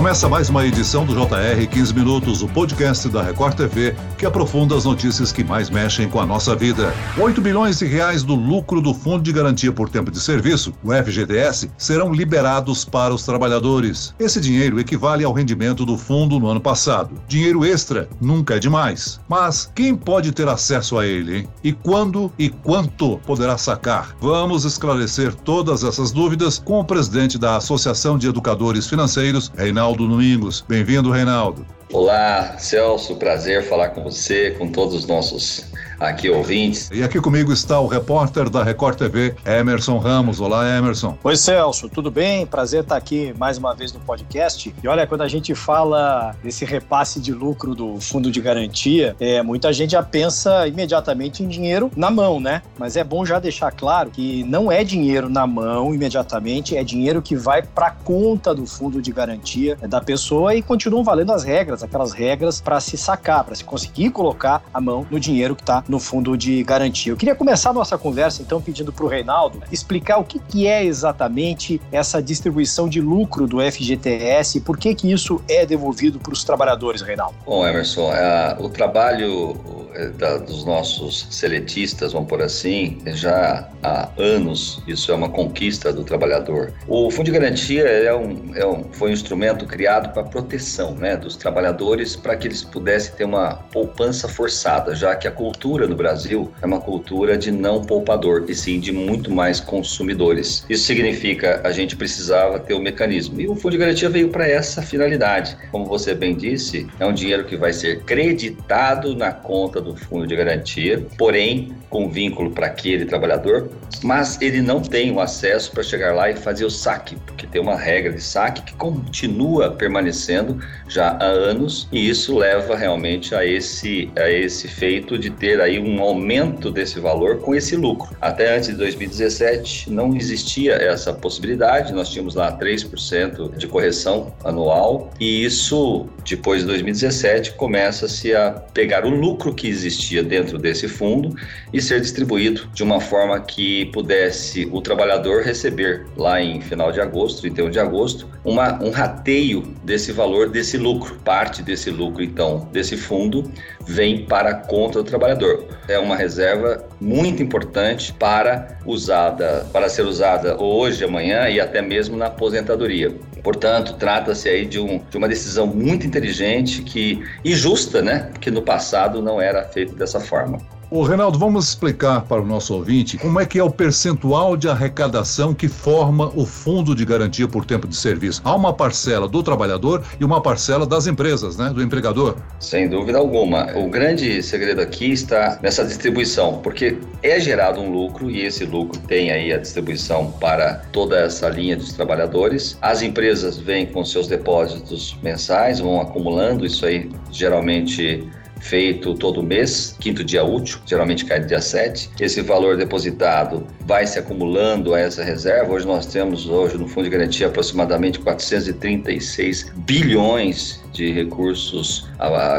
Começa mais uma edição do JR 15 Minutos, o podcast da Record TV, que aprofunda as notícias que mais mexem com a nossa vida. 8 bilhões de reais do lucro do Fundo de Garantia por Tempo de Serviço, o FGTS, serão liberados para os trabalhadores. Esse dinheiro equivale ao rendimento do fundo no ano passado. Dinheiro extra nunca é demais. Mas quem pode ter acesso a ele, hein? E quando e quanto poderá sacar? Vamos esclarecer todas essas dúvidas com o presidente da Associação de Educadores Financeiros, Reinaldo Domingos. Bem-vindo, Reinaldo. Olá, Celso, prazer falar com você, com todos os nossos aqui ouvintes. E aqui comigo está o repórter da Record TV, Emerson Ramos. Olá, Emerson. Oi, Celso, tudo bem? Prazer estar aqui mais uma vez no podcast. E olha, quando a gente fala desse repasse de lucro do fundo de garantia, é, muita gente já pensa imediatamente em dinheiro na mão, né? Mas é bom já deixar claro que não é dinheiro na mão imediatamente, é dinheiro que vai para a conta do fundo de garantia da pessoa e continuam valendo as regras, aquelas regras para se sacar, para se conseguir colocar a mão no dinheiro que está no fundo de garantia. Eu queria começar a nossa conversa, então, pedindo para o Reinaldo explicar o que, que é exatamente essa distribuição de lucro do FGTS e por que, que isso é devolvido para os trabalhadores, Reinaldo. Bom, Emerson, é, o trabalho é, da, dos nossos seletistas, vamos por assim, já há anos, isso é uma conquista do trabalhador. O Fundo de Garantia é um, é um, foi um instrumento criado para proteção né, dos trabalhadores, para que eles pudessem ter uma poupança forçada, já que a cultura cultura no Brasil é uma cultura de não poupador, e sim de muito mais consumidores. Isso significa a gente precisava ter o um mecanismo. E o Fundo de Garantia veio para essa finalidade. Como você bem disse, é um dinheiro que vai ser creditado na conta do Fundo de Garantia, porém com vínculo para aquele trabalhador, mas ele não tem o acesso para chegar lá e fazer o saque, porque tem uma regra de saque que continua permanecendo já há anos, e isso leva realmente a esse, a esse feito de ter aí um aumento desse valor com esse lucro. Até antes de 2017 não existia essa possibilidade, nós tínhamos lá 3% de correção anual, e isso depois de 2017 começa-se a pegar o lucro que existia dentro desse fundo e ser distribuído de uma forma que pudesse o trabalhador receber lá em final de agosto, 31 de agosto, uma, um rateio desse valor, desse lucro. Parte desse lucro, então, desse fundo vem para a conta do trabalhador. É uma reserva muito importante para usada, para ser usada hoje, amanhã e até mesmo na aposentadoria. Portanto, trata-se aí de, um, de uma decisão muito inteligente que, e justa, né? Porque no passado não era feito dessa forma. O Reinaldo, vamos explicar para o nosso ouvinte como é que é o percentual de arrecadação que forma o fundo de garantia por tempo de serviço. Há uma parcela do trabalhador e uma parcela das empresas, né, do empregador. Sem dúvida alguma. O grande segredo aqui está nessa distribuição, porque é gerado um lucro e esse lucro tem aí a distribuição para toda essa linha dos trabalhadores. As empresas vêm com seus depósitos mensais, vão acumulando isso aí geralmente feito todo mês, quinto dia útil, geralmente cai no dia 7. Esse valor depositado vai se acumulando a essa reserva. Hoje nós temos hoje no Fundo de Garantia aproximadamente 436 bilhões de recursos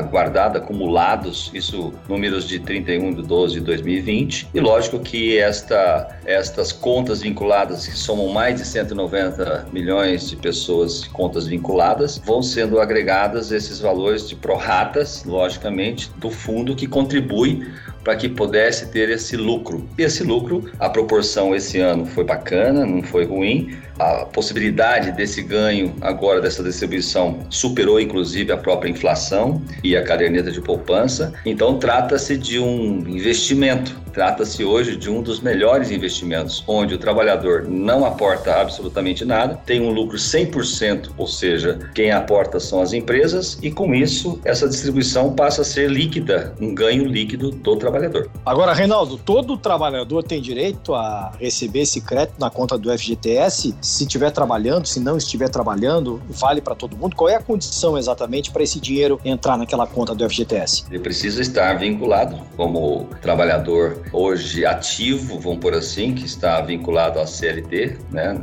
guardados, acumulados, isso números de 31 de 12 de 2020. E lógico que esta, estas contas vinculadas, que somam mais de 190 milhões de pessoas, contas vinculadas, vão sendo agregadas esses valores de prorratas, logicamente, do fundo que contribui para que pudesse ter esse lucro. E esse lucro, a proporção esse ano foi bacana, não foi ruim. A possibilidade desse ganho agora dessa distribuição superou inclusive a própria inflação e a caderneta de poupança. Então trata-se de um investimento Trata-se hoje de um dos melhores investimentos, onde o trabalhador não aporta absolutamente nada, tem um lucro 100%, ou seja, quem aporta são as empresas, e com isso, essa distribuição passa a ser líquida, um ganho líquido do trabalhador. Agora, Reinaldo, todo trabalhador tem direito a receber esse crédito na conta do FGTS, se estiver trabalhando, se não estiver trabalhando, vale para todo mundo? Qual é a condição exatamente para esse dinheiro entrar naquela conta do FGTS? Ele precisa estar vinculado como trabalhador hoje ativo, vamos por assim, que está vinculado à CLT, né,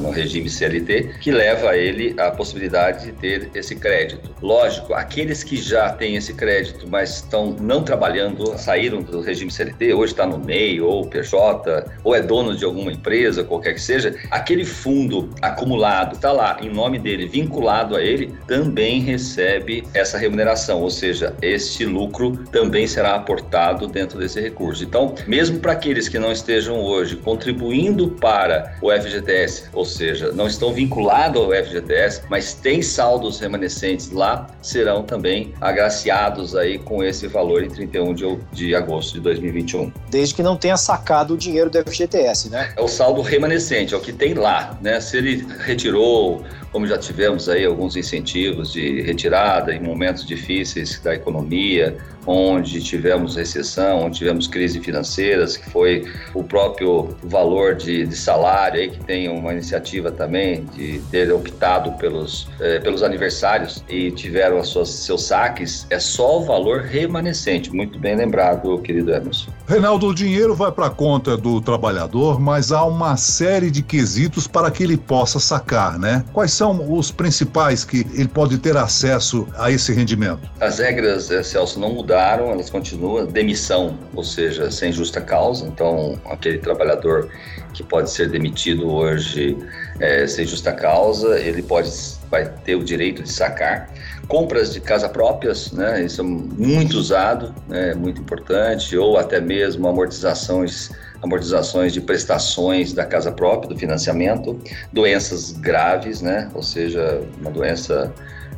no regime CLT, que leva a ele a possibilidade de ter esse crédito. Lógico, aqueles que já têm esse crédito, mas estão não trabalhando, saíram do regime CLT, hoje está no MEI ou PJ, ou é dono de alguma empresa, qualquer que seja, aquele fundo acumulado está lá em nome dele, vinculado a ele, também recebe essa remuneração, ou seja, este lucro também será aportado dentro desse recurso. Então, mesmo para aqueles que não estejam hoje contribuindo para o FGTS, ou seja, não estão vinculados ao FGTS, mas têm saldos remanescentes lá, serão também agraciados aí com esse valor em 31 de, de agosto de 2021. Desde que não tenha sacado o dinheiro do FGTS, né? É o saldo remanescente, é o que tem lá, né? Se ele retirou como já tivemos aí alguns incentivos de retirada em momentos difíceis da economia, onde tivemos recessão, onde tivemos crise financeiras, que foi o próprio valor de, de salário aí, que tem uma iniciativa também de ter optado pelos, eh, pelos aniversários e tiveram as suas, seus saques, é só o valor remanescente, muito bem lembrado, querido Emerson. Reinaldo, o dinheiro vai para a conta do trabalhador, mas há uma série de quesitos para que ele possa sacar, né? Quais são os principais que ele pode ter acesso a esse rendimento? As regras, eh, Celso, não mudaram, elas continuam. Demissão, ou seja, sem justa causa. Então, aquele trabalhador que pode ser demitido hoje é, sem justa causa, ele pode vai ter o direito de sacar. Compras de casa próprias, né, isso é muito usado, né, muito importante, ou até mesmo amortizações amortizações de prestações da casa própria, do financiamento, doenças graves, né? Ou seja, uma doença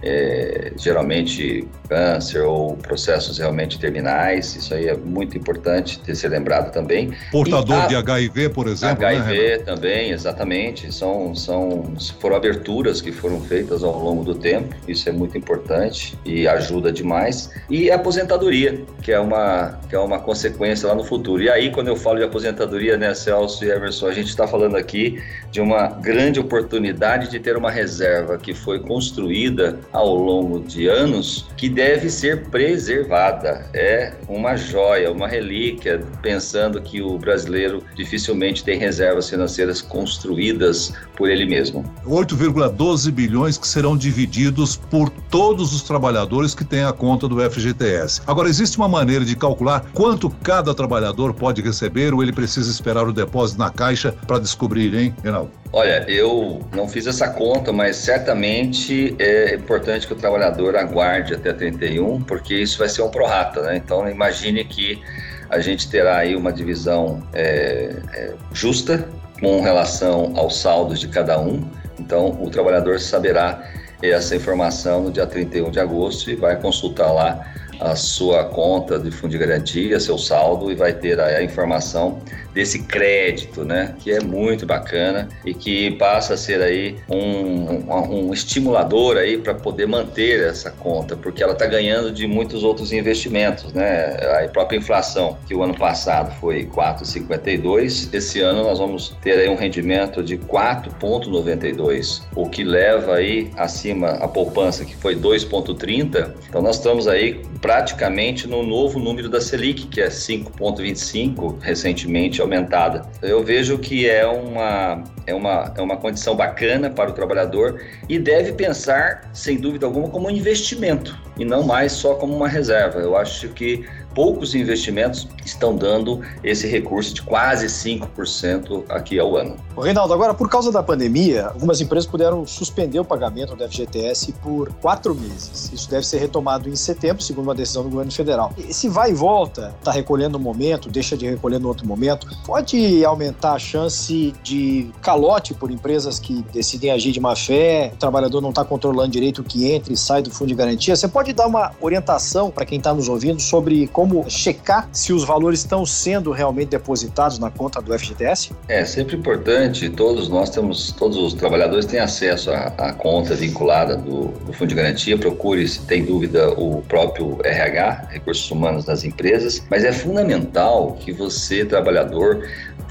é, geralmente câncer ou processos realmente terminais. Isso aí é muito importante ter ser lembrado também. Portador a, de HIV, por exemplo. HIV né, também, exatamente. São, são, foram aberturas que foram feitas ao longo do tempo. Isso é muito importante e ajuda demais. E a aposentadoria, que é uma, que é uma consequência lá no futuro. E aí, quando eu falo de aposentadoria, né, Celso e Emerson, a gente está falando aqui de uma grande oportunidade de ter uma reserva que foi construída ao longo de anos que deve ser preservada. É uma joia, uma relíquia, pensando que o brasileiro dificilmente tem reservas financeiras construídas por ele mesmo. 8,12 bilhões que serão divididos por todos os trabalhadores que têm a conta do FGTS. Agora, existe uma maneira de calcular quanto cada trabalhador pode receber ou ele precisa esperar o depósito na caixa para descobrir, hein, Reinaldo? Olha, eu não fiz essa conta, mas certamente é importante que o trabalhador aguarde até 31, porque isso vai ser um prorata, né? Então, imagine que a gente terá aí uma divisão é, é, justa com relação aos saldos de cada um. Então, o trabalhador saberá essa informação no dia 31 de agosto e vai consultar lá a sua conta de fundo de garantia, seu saldo e vai ter a, a informação desse crédito, né? Que é muito bacana e que passa a ser aí um, um, um estimulador aí para poder manter essa conta, porque ela está ganhando de muitos outros investimentos, né? A própria inflação, que o ano passado foi 4,52, esse ano nós vamos ter aí um rendimento de 4,92, o que leva aí acima a poupança que foi 2,30. Então nós estamos aí praticamente no novo número da Selic, que é 5,25 recentemente aumentada. Eu vejo que é uma, é, uma, é uma condição bacana para o trabalhador e deve pensar, sem dúvida alguma, como um investimento e não mais só como uma reserva. Eu acho que poucos investimentos estão dando esse recurso de quase 5% aqui ao ano. Reinaldo, agora por causa da pandemia, algumas empresas puderam suspender o pagamento do FGTS por quatro meses. Isso deve ser retomado em setembro, segundo uma decisão do governo federal. Esse vai e volta, está recolhendo um momento, deixa de recolher no outro momento, pode aumentar a chance de calote por empresas que decidem agir de má fé, o trabalhador não está controlando direito o que entra e sai do fundo de garantia. Você pode dar uma orientação para quem está nos ouvindo sobre como como checar se os valores estão sendo realmente depositados na conta do FGTS? É sempre importante, todos nós temos, todos os trabalhadores têm acesso à, à conta vinculada do, do, Fundo de Garantia. Procure, se tem dúvida, o próprio RH, Recursos Humanos das empresas, mas é fundamental que você, trabalhador,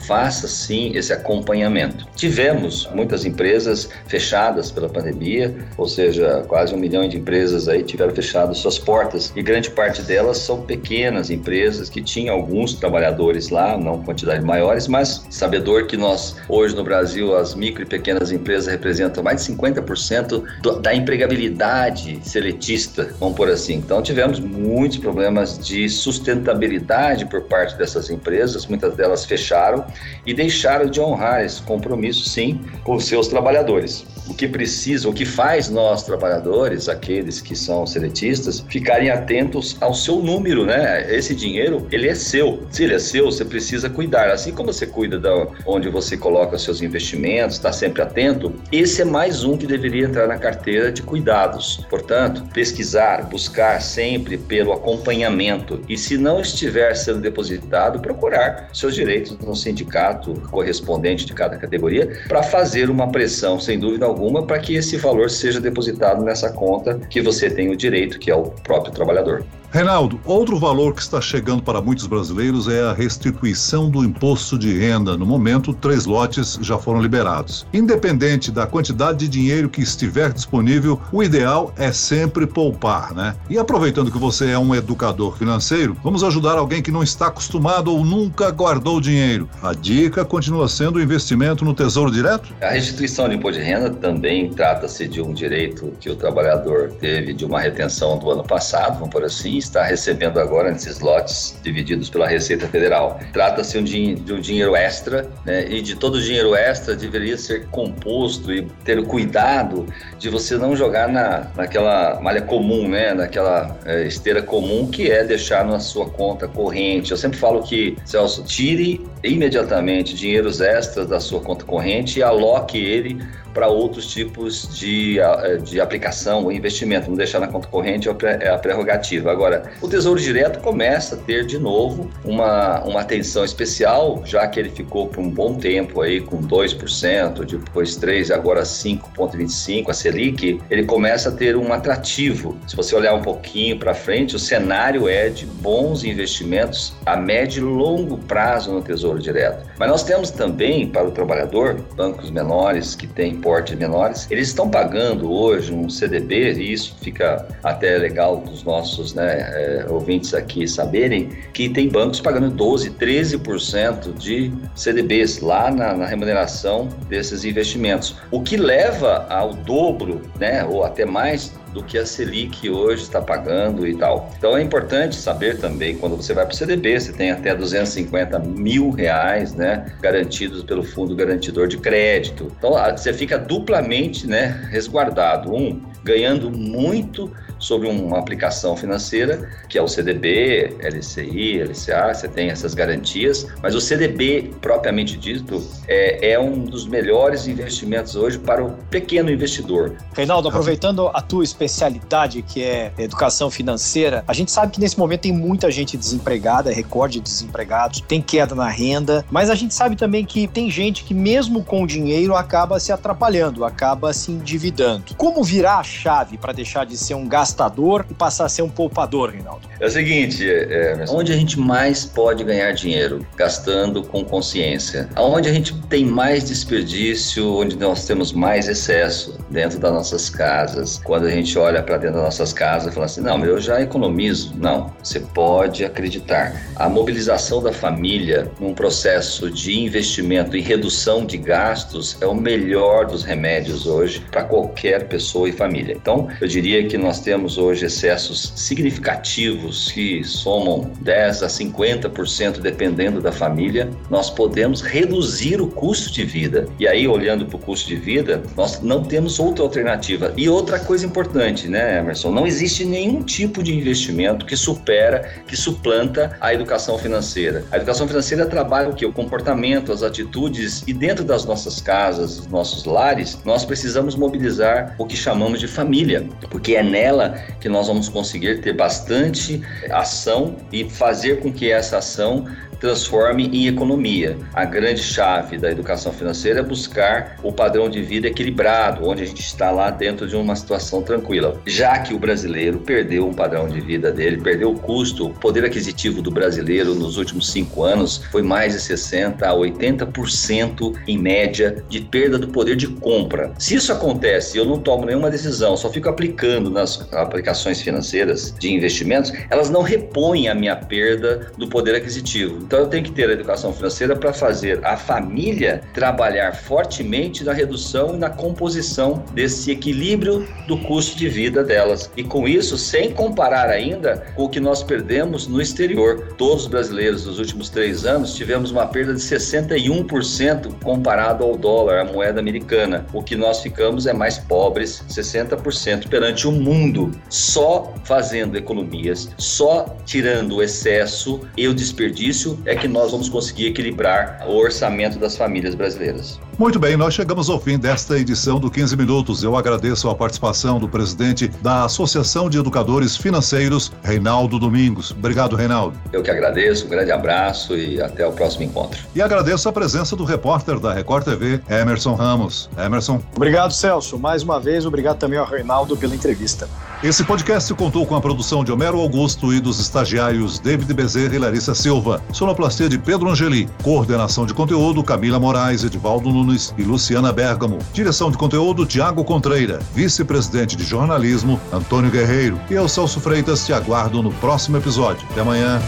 faça sim esse acompanhamento. tivemos muitas empresas fechadas pela pandemia, ou seja, quase um milhão de empresas aí tiveram fechado suas portas e grande parte delas são pequenas empresas que tinham alguns trabalhadores lá, não quantidade maiores, mas sabedor que nós hoje no Brasil as micro e pequenas empresas representam mais de 50% do, da empregabilidade seletista, vamos por assim. Então tivemos muitos problemas de sustentabilidade por parte dessas empresas, muitas delas fecharam e deixaram de honrar esse compromisso, sim, com seus trabalhadores. O que precisa, o que faz nós trabalhadores, aqueles que são seletistas, ficarem atentos ao seu número, né? Esse dinheiro, ele é seu. Se ele é seu, você precisa cuidar. Assim como você cuida de onde você coloca seus investimentos, está sempre atento, esse é mais um que deveria entrar na carteira de cuidados. Portanto, pesquisar, buscar sempre pelo acompanhamento e se não estiver sendo depositado, procurar seus direitos no sindicato correspondente de cada categoria para fazer uma pressão, sem dúvida alguma, para que esse valor seja depositado nessa conta que você tem o direito, que é o próprio trabalhador. Reinaldo, outro valor que está chegando para muitos brasileiros é a restituição do imposto de renda. No momento, três lotes já foram liberados. Independente da quantidade de dinheiro que estiver disponível, o ideal é sempre poupar, né? E aproveitando que você é um educador financeiro, vamos ajudar alguém que não está acostumado ou nunca guardou dinheiro. A dica continua sendo o investimento no Tesouro Direto? A restituição de imposto de renda também trata-se de um direito que o trabalhador teve de uma retenção do ano passado, vamos por assim, está recebendo agora nesses lotes divididos pela Receita Federal. Trata-se de um dinheiro extra, né? E de todo o dinheiro extra deveria ser composto e ter cuidado de você não jogar na, naquela malha comum, né? Naquela é, esteira comum que é deixar na sua conta corrente. Eu sempre falo que, Celso, tire imediatamente dinheiros extras da sua conta corrente e aloque ele para outros tipos de, de aplicação ou investimento. Não deixar na conta corrente é a prerrogativa. Agora, o Tesouro Direto começa a ter de novo uma, uma atenção especial, já que ele ficou por um bom tempo aí com 2%, depois 3%, agora 5,25%, a Selic, ele começa a ter um atrativo. Se você olhar um pouquinho para frente, o cenário é de bons investimentos a médio e longo prazo no Tesouro Direto. Mas nós temos também, para o trabalhador, bancos menores que têm portes menores, eles estão pagando hoje um CDB, e isso fica até legal dos nossos né, é, ouvintes aqui saberem, que tem bancos pagando 12, 13% de CDBs lá na, na, remuneração desses investimentos, o que leva ao dobro, né, ou até mais do que a Selic hoje está pagando e tal. Então é importante saber também, quando você vai para o CDB, você tem até 250 mil reais né, garantidos pelo Fundo Garantidor de Crédito. Então você fica duplamente né, resguardado. Um, ganhando muito sobre uma aplicação financeira, que é o CDB, LCI, LCA, você tem essas garantias, mas o CDB, propriamente dito, é, é um dos melhores investimentos hoje para o pequeno investidor. Reinaldo, aproveitando a tua especialidade, que é educação financeira, a gente sabe que nesse momento tem muita gente desempregada, recorde de desempregados, tem queda na renda, mas a gente sabe também que tem gente que mesmo com dinheiro acaba se atrapalhando, acaba se endividando. Como virar a chave para deixar de ser um gasto gastador e passar a ser um poupador, Reinaldo? É o seguinte, é, é onde a gente mais pode ganhar dinheiro? Gastando com consciência. Aonde a gente tem mais desperdício, onde nós temos mais excesso? Dentro das nossas casas. Quando a gente olha para dentro das nossas casas e fala assim, não, eu já economizo. Não, você pode acreditar. A mobilização da família num processo de investimento e redução de gastos é o melhor dos remédios hoje para qualquer pessoa e família. Então, eu diria que nós temos temos hoje excessos significativos que somam 10 a 50% dependendo da família, nós podemos reduzir o custo de vida. E aí, olhando para o custo de vida, nós não temos outra alternativa. E outra coisa importante, né, Emerson? Não existe nenhum tipo de investimento que supera, que suplanta a educação financeira. A educação financeira trabalha o que? O comportamento, as atitudes e dentro das nossas casas, dos nossos lares, nós precisamos mobilizar o que chamamos de família, porque é nela que nós vamos conseguir ter bastante ação e fazer com que essa ação transforme em economia. A grande chave da educação financeira é buscar o padrão de vida equilibrado, onde a gente está lá dentro de uma situação tranquila. Já que o brasileiro perdeu um padrão de vida dele, perdeu o custo, o poder aquisitivo do brasileiro nos últimos cinco anos foi mais de 60% a 80% em média de perda do poder de compra. Se isso acontece eu não tomo nenhuma decisão, só fico aplicando nas aplicações financeiras de investimentos, elas não repõem a minha perda do poder aquisitivo. Então eu tenho que ter a educação financeira para fazer a família trabalhar fortemente na redução e na composição desse equilíbrio do custo de vida delas. E com isso, sem comparar ainda com o que nós perdemos no exterior. Todos os brasileiros nos últimos três anos tivemos uma perda de 61% comparado ao dólar, a moeda americana. O que nós ficamos é mais pobres, 60% perante o mundo, só fazendo economias, só tirando o excesso e o desperdício é que nós vamos conseguir equilibrar o orçamento das famílias brasileiras. Muito bem, nós chegamos ao fim desta edição do 15 Minutos. Eu agradeço a participação do presidente da Associação de Educadores Financeiros, Reinaldo Domingos. Obrigado, Reinaldo. Eu que agradeço, um grande abraço e até o próximo encontro. E agradeço a presença do repórter da Record TV, Emerson Ramos. Emerson. Obrigado, Celso. Mais uma vez, obrigado também ao Reinaldo pela entrevista. Esse podcast contou com a produção de Homero Augusto e dos estagiários David Bezerra e Larissa Silva. Sonoplastia de Pedro Angeli. Coordenação de conteúdo Camila Moraes, Edivaldo Nunes e Luciana Bergamo. Direção de conteúdo Tiago Contreira. Vice-presidente de jornalismo Antônio Guerreiro. E eu, Celso Freitas, te aguardo no próximo episódio. Até amanhã.